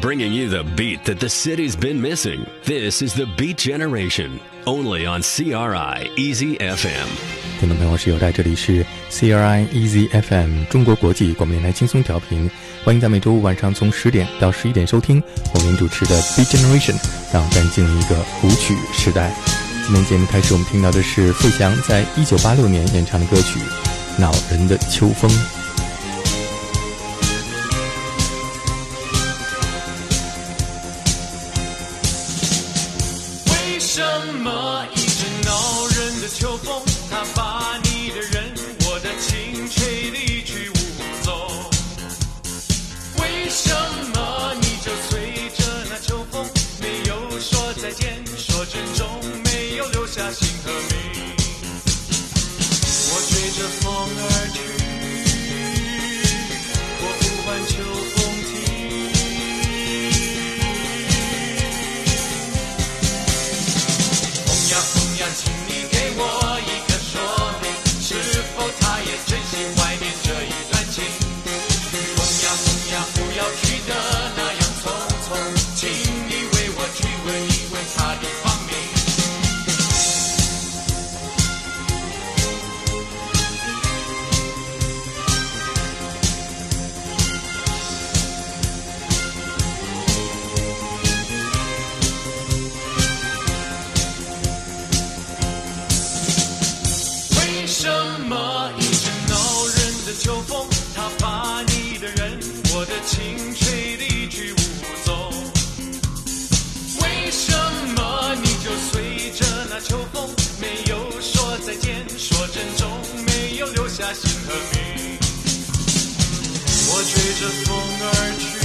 bringing you the beat that the city's been missing. This is the Beat Generation, only on CRI Easy FM. 听众朋友，我是有代，这里是 CRI Easy FM 中国国际广播电台轻松调频，欢迎在每周五晚上从十点到十一点收听我们主持的 Beat Generation，让我们进入一个舞曲时代。今天节目开始，我们听到的是费翔在一九八六年演唱的歌曲《恼人的秋风》。再见说珍重没有留下姓和名。心和明我追着风而去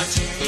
Yes.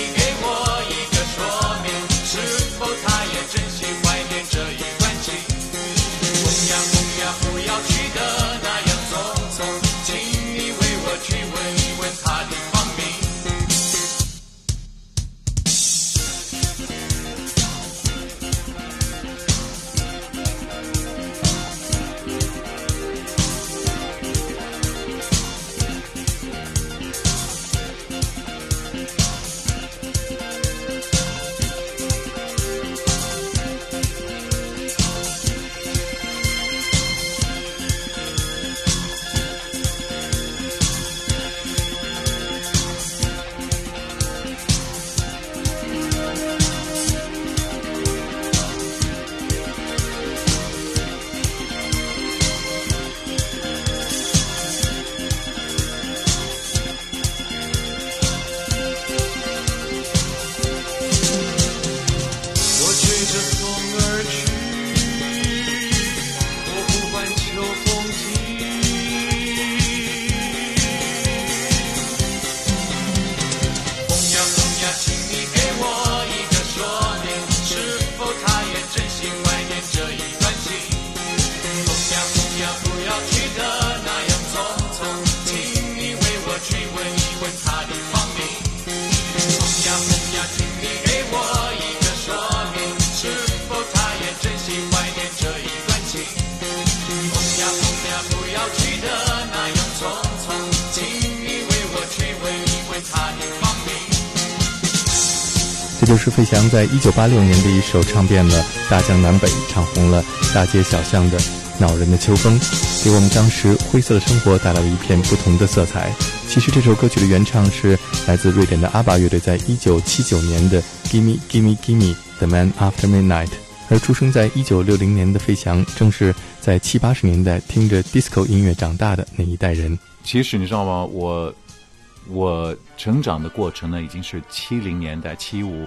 这就是费翔在一九八六年的一首唱遍了大江南北、唱红了大街小巷的《恼人的秋风》，给我们当时灰色的生活带来了一片不同的色彩。其实这首歌曲的原唱是来自瑞典的阿巴乐队，在一九七九年的《Gimme Gimme Gimme The Man After Midnight》，而出生在一九六零年的费翔，正是在七八十年代听着 disco 音乐长大的那一代人。其实你知道吗？我。我成长的过程呢，已经是七零年代七五。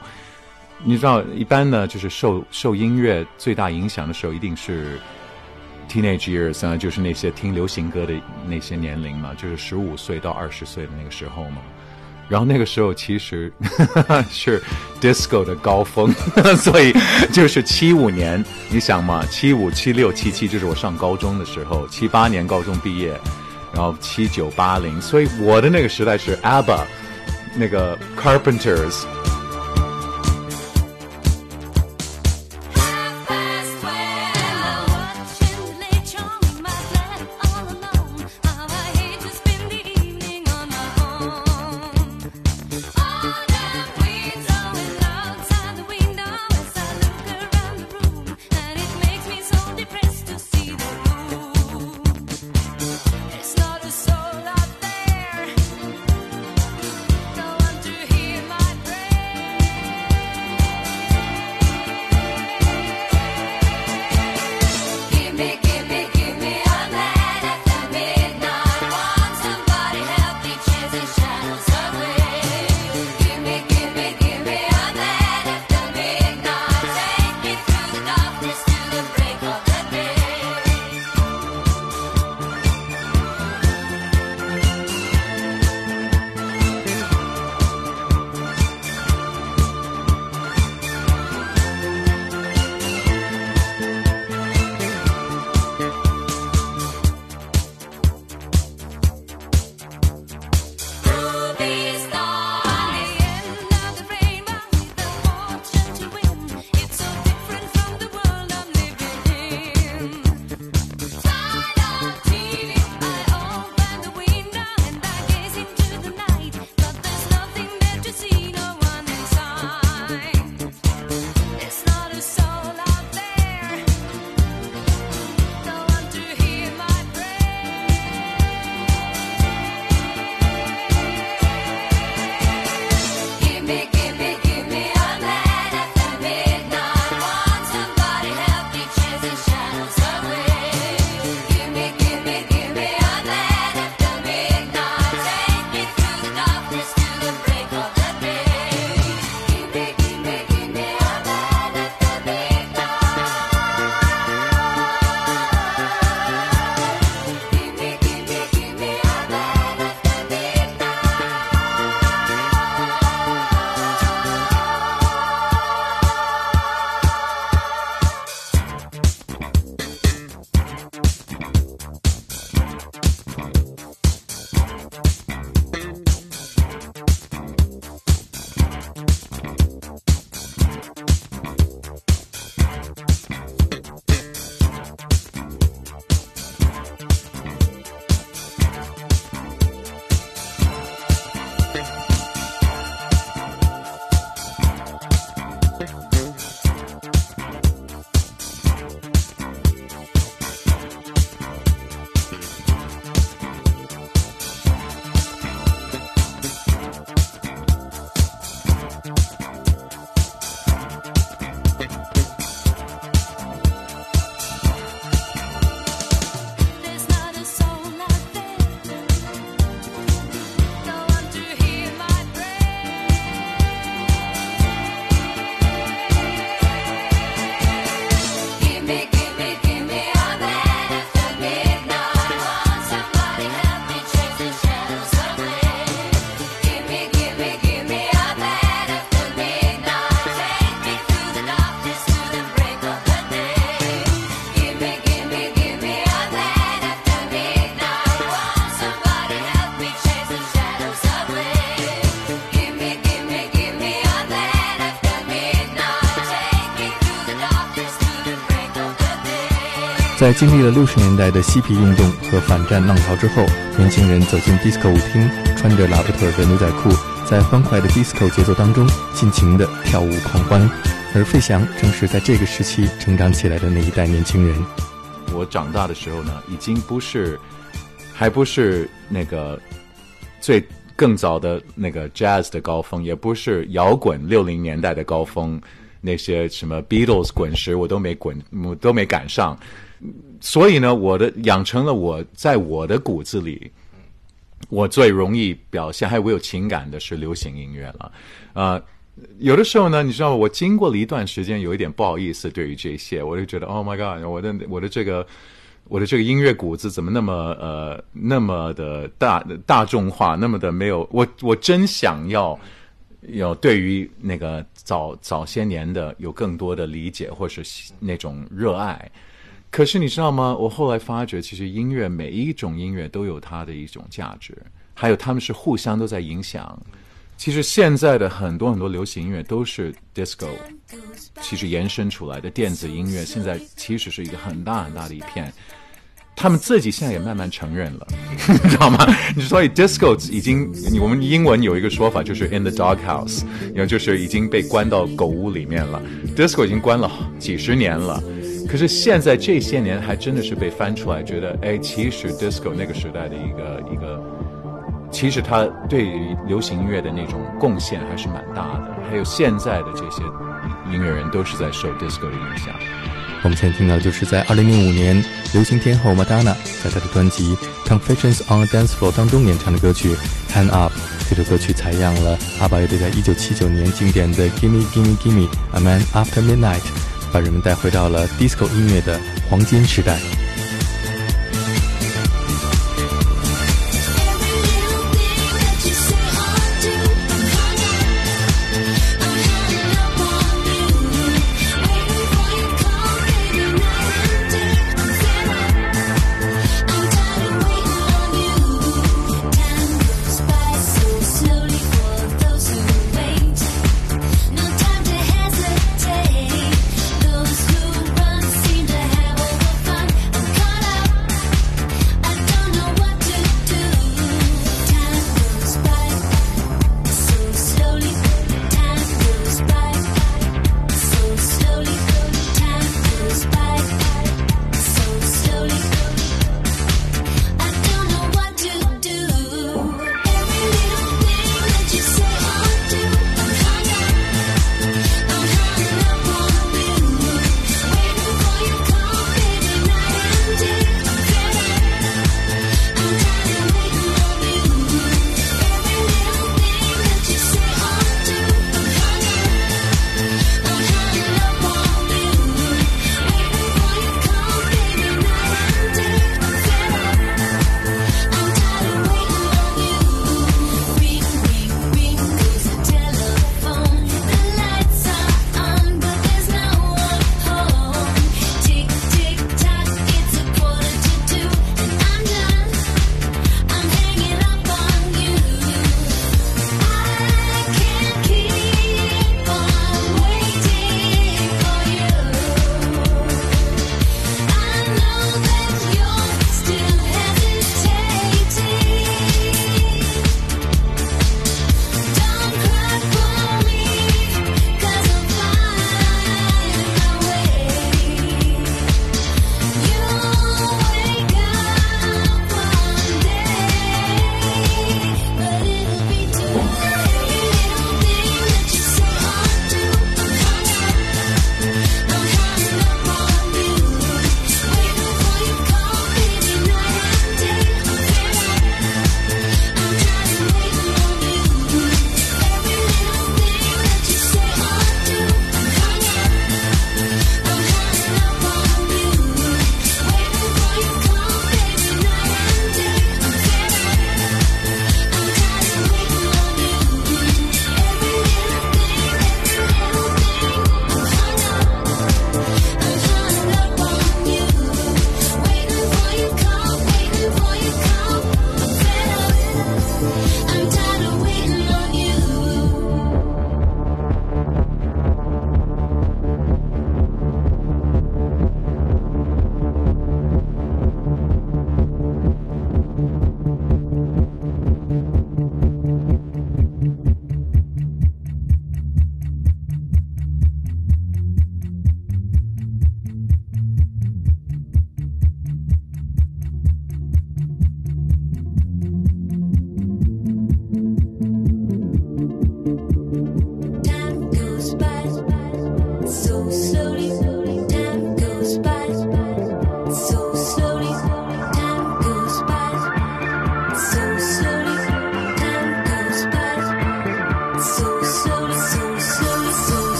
你知道，一般呢，就是受受音乐最大影响的时候，一定是 teenage years 啊，就是那些听流行歌的那些年龄嘛，就是十五岁到二十岁的那个时候嘛。然后那个时候其实 是 disco 的高峰，所以就是七五年，你想嘛，七五、七六、七七，就是我上高中的时候，七八年高中毕业，然后七九八零，所以我的那个时代是 ABBA，那个 Carpenters。在经历了六十年代的嬉皮运动和反战浪潮之后，年轻人走进 disco 舞厅，穿着拉布特的牛仔裤，在欢快的 disco 节奏当中尽情的跳舞狂欢。而费翔正是在这个时期成长起来的那一代年轻人。我长大的时候呢，已经不是，还不是那个最更早的那个 jazz 的高峰，也不是摇滚六零年代的高峰，那些什么 Beatles 滚石我都没滚，我都没赶上。所以呢，我的养成了我在我的骨子里，我最容易表现还有我有情感的是流行音乐了。啊，有的时候呢，你知道，我经过了一段时间，有一点不好意思对于这些，我就觉得，Oh my God，我的我的这个我的这个音乐骨子怎么那么呃那么的大大众化，那么的没有我我真想要要对于那个早早些年的有更多的理解或是那种热爱。可是你知道吗？我后来发觉，其实音乐每一种音乐都有它的一种价值，还有他们是互相都在影响。其实现在的很多很多流行音乐都是 disco，其实延伸出来的电子音乐，现在其实是一个很大很大的一片。他们自己现在也慢慢承认了，你知道吗？所以 disco 已经，我们英文有一个说法就是 in the dog house，然后就是已经被关到狗屋里面了。disco 已经关了几十年了，可是现在这些年还真的是被翻出来，觉得哎，其实 disco 那个时代的一个一个，其实它对于流行音乐的那种贡献还是蛮大的。还有现在的这些音乐人都是在受 disco 的影响。我们现在听到就是在2005年，流行天后 Madonna 在她的专辑《Confessions on a Dance Floor》当中演唱的歌曲《Hand Up》。这首歌曲采样了阿巴乐队在1979年经典的《Gimme Gimme Gimme A Man After Midnight》，把人们带回到了 disco 音乐的黄金时代。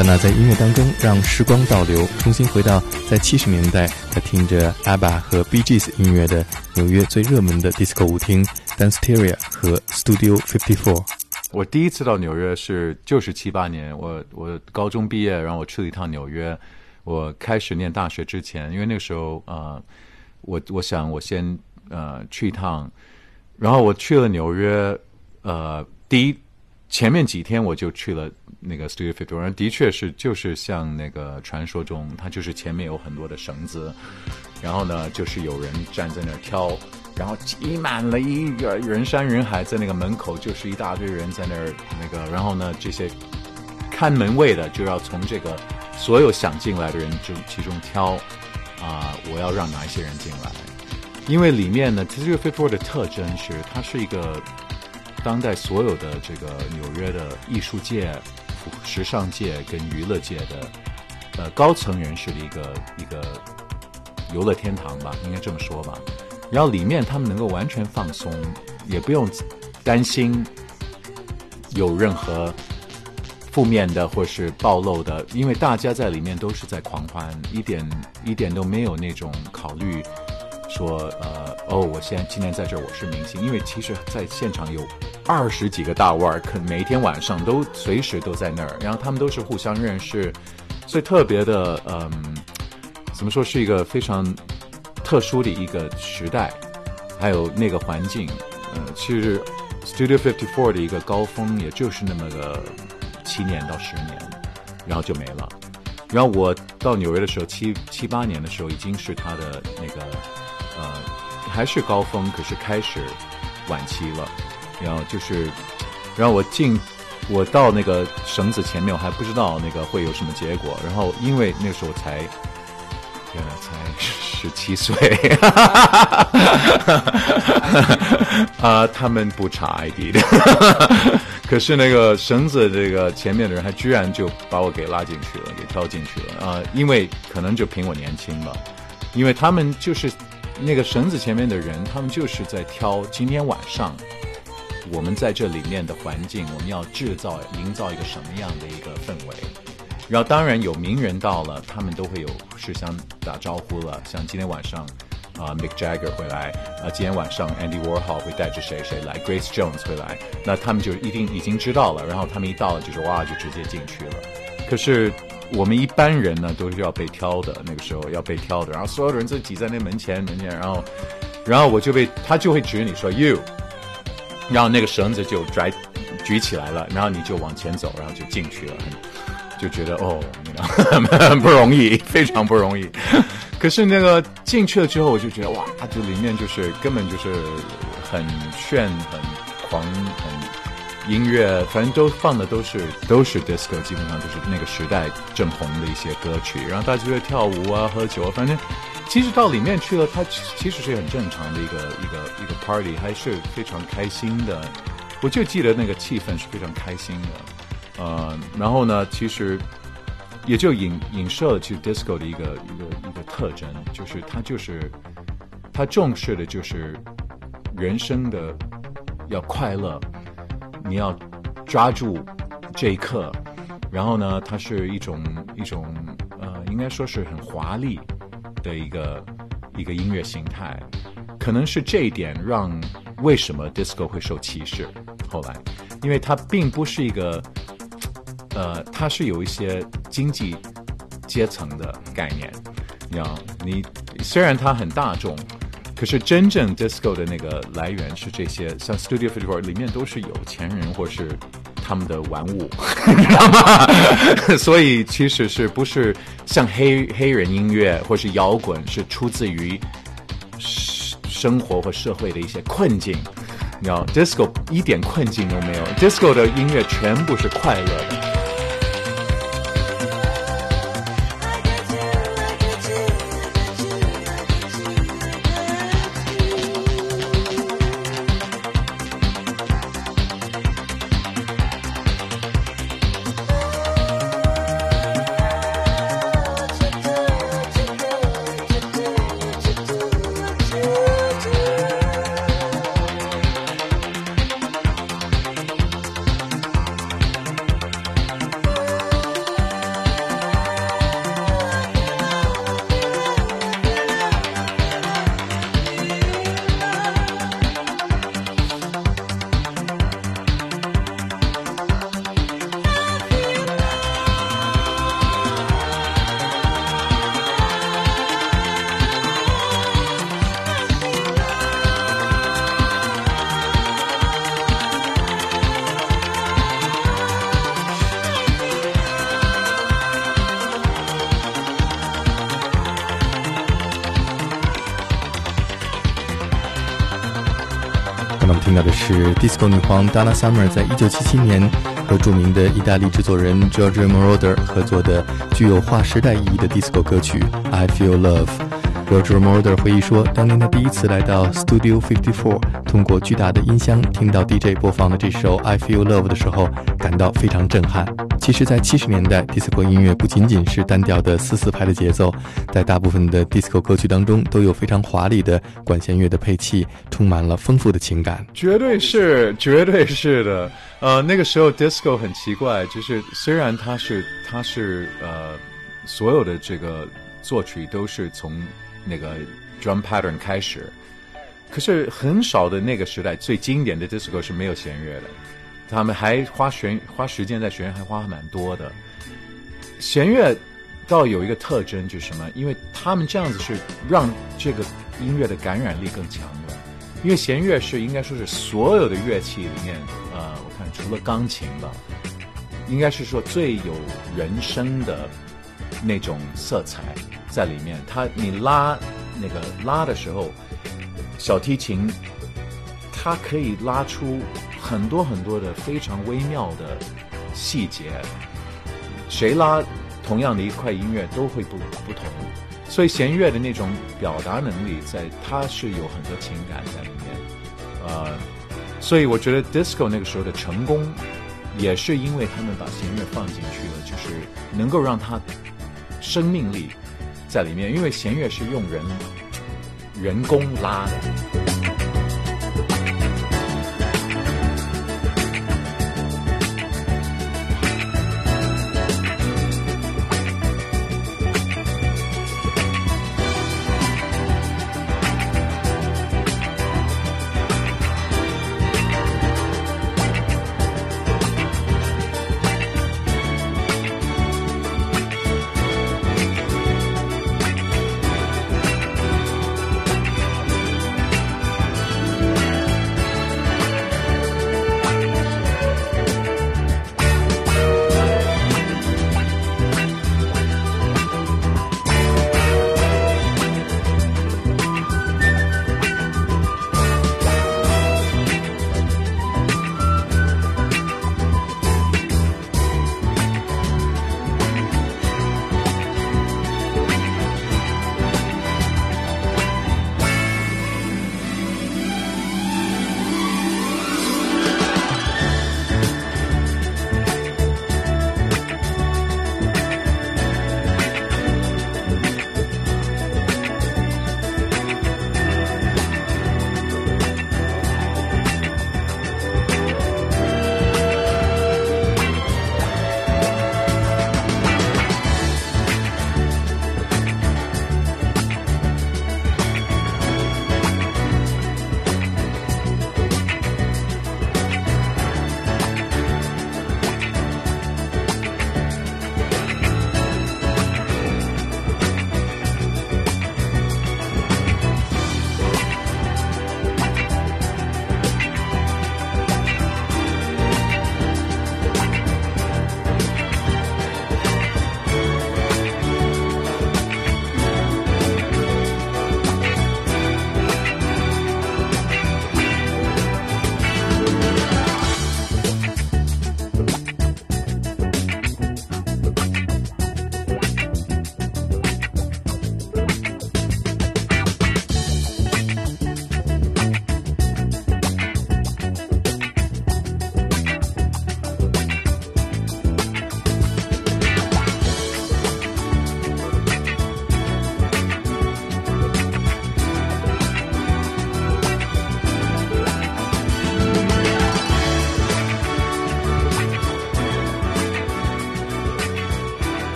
莫丹娜在音乐当中让时光倒流，重新回到在七十年代，他听着 ABA 和 BGS 音乐的纽约最热门的 disco 舞厅 Danceteria 和 Studio Fifty Four。我第一次到纽约是就是七八年，我我高中毕业，然后我去了一趟纽约。我开始念大学之前，因为那个时候呃，我我想我先呃去一趟，然后我去了纽约，呃，第一前面几天我就去了。那个 Studio Fifty One 的确是就是像那个传说中，它就是前面有很多的绳子，然后呢，就是有人站在那儿挑，然后挤满了一个人山人海，在那个门口就是一大堆人在那儿那个，然后呢，这些看门卫的就要从这个所有想进来的人中其中挑啊，我要让哪一些人进来，因为里面呢，Studio Fifty One 的特征是它是一个当代所有的这个纽约的艺术界。时尚界跟娱乐界的呃高层人士的一个一个游乐天堂吧，应该这么说吧。然后里面他们能够完全放松，也不用担心有任何负面的或是暴露的，因为大家在里面都是在狂欢，一点一点都没有那种考虑说呃哦，我现在今天在这儿我是明星，因为其实在现场有。二十几个大腕儿，可每天晚上都随时都在那儿，然后他们都是互相认识，所以特别的，嗯，怎么说是一个非常特殊的一个时代，还有那个环境，嗯，其实 Studio Fifty Four 的一个高峰，也就是那么个七年到十年，然后就没了。然后我到纽约的时候，七七八年的时候，已经是他的那个呃还是高峰，可是开始晚期了。然后就是，然后我进，我到那个绳子前面，我还不知道那个会有什么结果。然后因为那时候才，天呐，才十七岁，啊，他们不查 ID 的，可是那个绳子这个前面的人，还居然就把我给拉进去了，给跳进去了啊！因为可能就凭我年轻吧，因为他们就是那个绳子前面的人，他们就是在挑今天晚上。我们在这里面的环境，我们要制造、营造一个什么样的一个氛围？然后当然有名人到了，他们都会有事先打招呼了。像今天晚上，啊，Mick Jagger 会来，啊，今天晚上 Andy Warhol 会带着谁谁来，Grace Jones 会来，那他们就一定已经知道了。然后他们一到了，就是哇，就直接进去了。可是我们一般人呢，都是要被挑的，那个时候要被挑的。然后所有的人都挤在那门前门前，然后，然后我就被他就会指你说 You。然后那个绳子就拽举起来了，然后你就往前走，然后就进去了，就觉得哦，不容易，非常不容易。可是那个进去了之后，我就觉得哇，这里面就是根本就是很炫、很狂、很音乐，反正都放的都是都是 disco，基本上就是那个时代正红的一些歌曲。然后大家就在跳舞啊、喝酒啊，反正。其实到里面去了，它其实是很正常的一个一个一个 party，还是非常开心的。我就记得那个气氛是非常开心的，呃，然后呢，其实也就影影射了其实 disco 的一个一个一个特征，就是它就是它重视的就是人生的要快乐，你要抓住这一刻，然后呢，它是一种一种呃，应该说是很华丽。的一个一个音乐形态，可能是这一点让为什么 disco 会受歧视。后来，因为它并不是一个，呃，它是有一些经济阶层的概念。你要你虽然它很大众，可是真正 disco 的那个来源是这些，像 Studio floor 里面都是有钱人或是。他们的玩物，你知道吗？所以其实是不是像黑黑人音乐或是摇滚，是出自于生活或社会的一些困境。你知道，disco 一点困境都没有，disco 的音乐全部是快乐的。的是 disco 女皇 Donna Summer 在一九七七年和著名的意大利制作人 George Moroder 合作的具有划时代意义的 disco 歌曲 I Feel Love。George Moroder 回忆说，当年他第一次来到 Studio 54，通过巨大的音箱听到 DJ 播放的这首 I Feel Love 的时候，感到非常震撼。其实，在七十年代，disco 音乐不仅仅是单调的四四拍的节奏，在大部分的 disco 歌曲当中，都有非常华丽的管弦乐的配器，充满了丰富的情感。绝对是，绝对是的。呃，那个时候 disco 很奇怪，就是虽然它是它是呃所有的这个作曲都是从那个 drum pattern 开始，可是很少的那个时代最经典的 disco 是没有弦乐的。他们还花弦花时间在弦乐，还花蛮多的。弦乐倒有一个特征，就是什么？因为他们这样子是让这个音乐的感染力更强的。因为弦乐是应该说是所有的乐器里面，呃，我看除了钢琴吧，应该是说最有人声的那种色彩在里面。它你拉那个拉的时候，小提琴它可以拉出。很多很多的非常微妙的细节，谁拉同样的一块音乐都会不不同，所以弦乐的那种表达能力，在它是有很多情感在里面，呃，所以我觉得 disco 那个时候的成功，也是因为他们把弦乐放进去了，就是能够让它生命力在里面，因为弦乐是用人人工拉的。